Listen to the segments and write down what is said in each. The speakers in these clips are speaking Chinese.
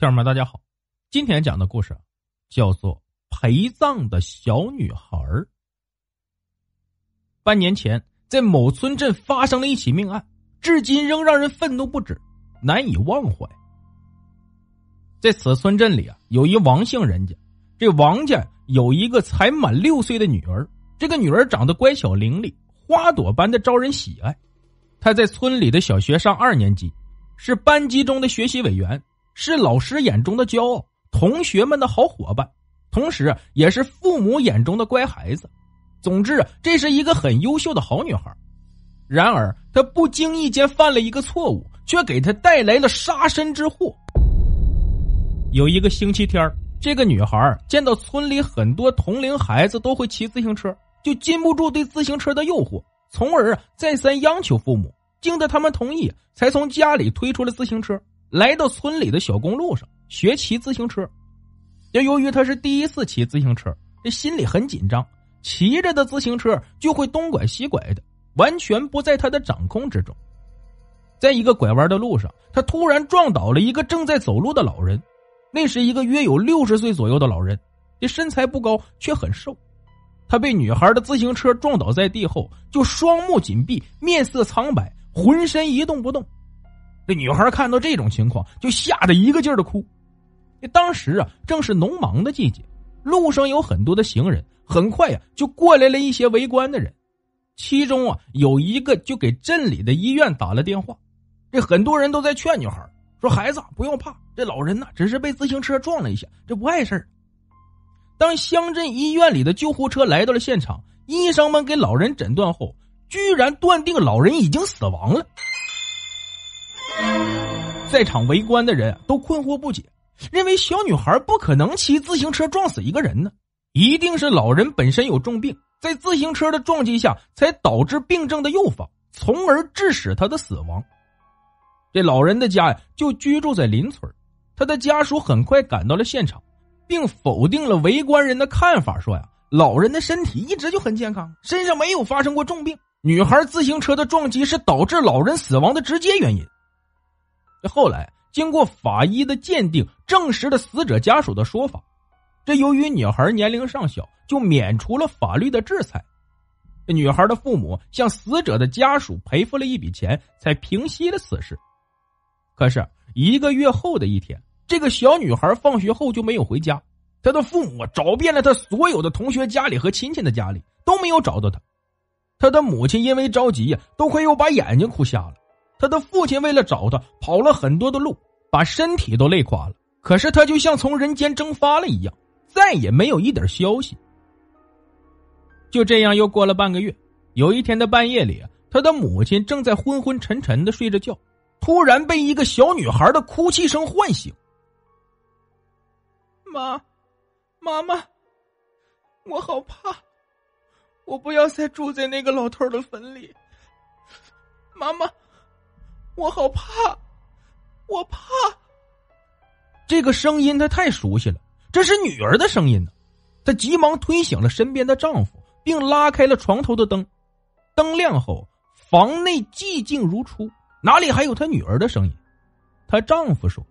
家人们，大家好！今天讲的故事叫做《陪葬的小女孩儿》。半年前，在某村镇发生了一起命案，至今仍让人愤怒不止，难以忘怀。在此村镇里啊，有一王姓人家，这王家有一个才满六岁的女儿，这个女儿长得乖巧伶俐，花朵般的招人喜爱。她在村里的小学上二年级，是班级中的学习委员。是老师眼中的骄傲，同学们的好伙伴，同时也是父母眼中的乖孩子。总之，这是一个很优秀的好女孩。然而，她不经意间犯了一个错误，却给她带来了杀身之祸。有一个星期天，这个女孩见到村里很多同龄孩子都会骑自行车，就禁不住对自行车的诱惑，从而再三央求父母，经得他们同意，才从家里推出了自行车。来到村里的小公路上学骑自行车，这由于他是第一次骑自行车，这心里很紧张，骑着的自行车就会东拐西拐的，完全不在他的掌控之中。在一个拐弯的路上，他突然撞倒了一个正在走路的老人，那是一个约有六十岁左右的老人，这身材不高却很瘦。他被女孩的自行车撞倒在地后，就双目紧闭，面色苍白，浑身一动不动。这女孩看到这种情况，就吓得一个劲儿的哭。当时啊，正是农忙的季节，路上有很多的行人。很快呀，就过来了一些围观的人，其中啊，有一个就给镇里的医院打了电话。这很多人都在劝女孩说：“孩子不用怕，这老人呢，只是被自行车撞了一下，这不碍事儿。”当乡镇医院里的救护车来到了现场，医生们给老人诊断后，居然断定老人已经死亡了。在场围观的人都困惑不解，认为小女孩不可能骑自行车撞死一个人呢，一定是老人本身有重病，在自行车的撞击下才导致病症的诱发，从而致使他的死亡。这老人的家呀，就居住在邻村，他的家属很快赶到了现场，并否定了围观人的看法，说呀，老人的身体一直就很健康，身上没有发生过重病，女孩自行车的撞击是导致老人死亡的直接原因。后来经过法医的鉴定，证实了死者家属的说法。这由于女孩年龄尚小，就免除了法律的制裁。女孩的父母向死者的家属赔付了一笔钱，才平息了此事。可是一个月后的一天，这个小女孩放学后就没有回家。她的父母找遍了她所有的同学家里和亲戚的家里，都没有找到她。她的母亲因为着急呀，都快要把眼睛哭瞎了。他的父亲为了找他，跑了很多的路，把身体都累垮了。可是他就像从人间蒸发了一样，再也没有一点消息。就这样又过了半个月，有一天的半夜里，他的母亲正在昏昏沉沉的睡着觉，突然被一个小女孩的哭泣声唤醒。妈，妈妈，我好怕，我不要再住在那个老头的坟里。妈妈。我好怕，我怕。这个声音他太熟悉了，这是女儿的声音呢。他急忙推醒了身边的丈夫，并拉开了床头的灯。灯亮后，房内寂静如初，哪里还有他女儿的声音？她丈夫说：“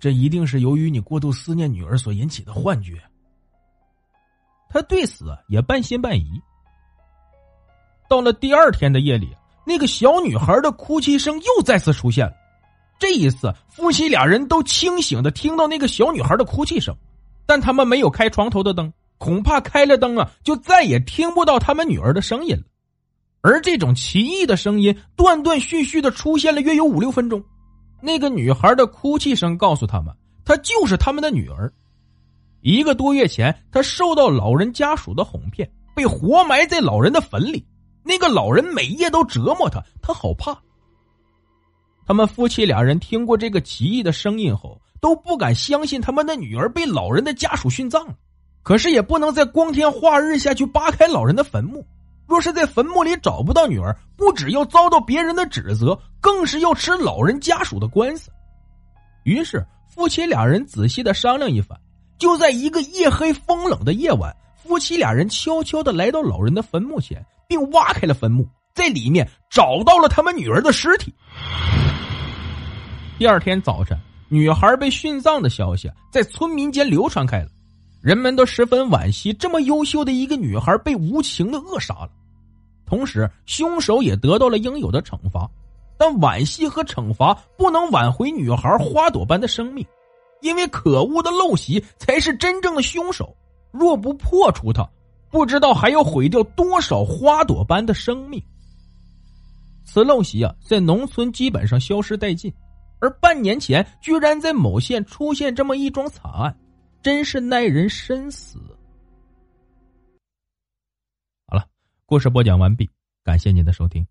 这一定是由于你过度思念女儿所引起的幻觉。”他对此也半信半疑。到了第二天的夜里。那个小女孩的哭泣声又再次出现了，这一次夫妻俩人都清醒的听到那个小女孩的哭泣声，但他们没有开床头的灯，恐怕开了灯啊，就再也听不到他们女儿的声音了。而这种奇异的声音断断续续的出现了约有五六分钟，那个女孩的哭泣声告诉他们，她就是他们的女儿。一个多月前，她受到老人家属的哄骗，被活埋在老人的坟里。那个老人每夜都折磨他，他好怕。他们夫妻俩人听过这个奇异的声音后，都不敢相信他们的女儿被老人的家属殉葬了。可是也不能在光天化日下去扒开老人的坟墓。若是在坟墓里找不到女儿，不只要遭到别人的指责，更是要吃老人家属的官司。于是夫妻俩人仔细的商量一番，就在一个夜黑风冷的夜晚，夫妻俩人悄悄的来到老人的坟墓前，并挖开了坟墓，在里面找到了他们女儿的尸体。第二天早晨，女孩被殉葬的消息在村民间流传开了，人们都十分惋惜这么优秀的一个女孩被无情的扼杀了，同时凶手也得到了应有的惩罚。但惋惜和惩罚不能挽回女孩花朵般的生命，因为可恶的陋习才是真正的凶手。若不破除它，不知道还要毁掉多少花朵般的生命。此陋习啊，在农村基本上消失殆尽。而半年前，居然在某县出现这么一桩惨案，真是耐人深思。好了，故事播讲完毕，感谢您的收听。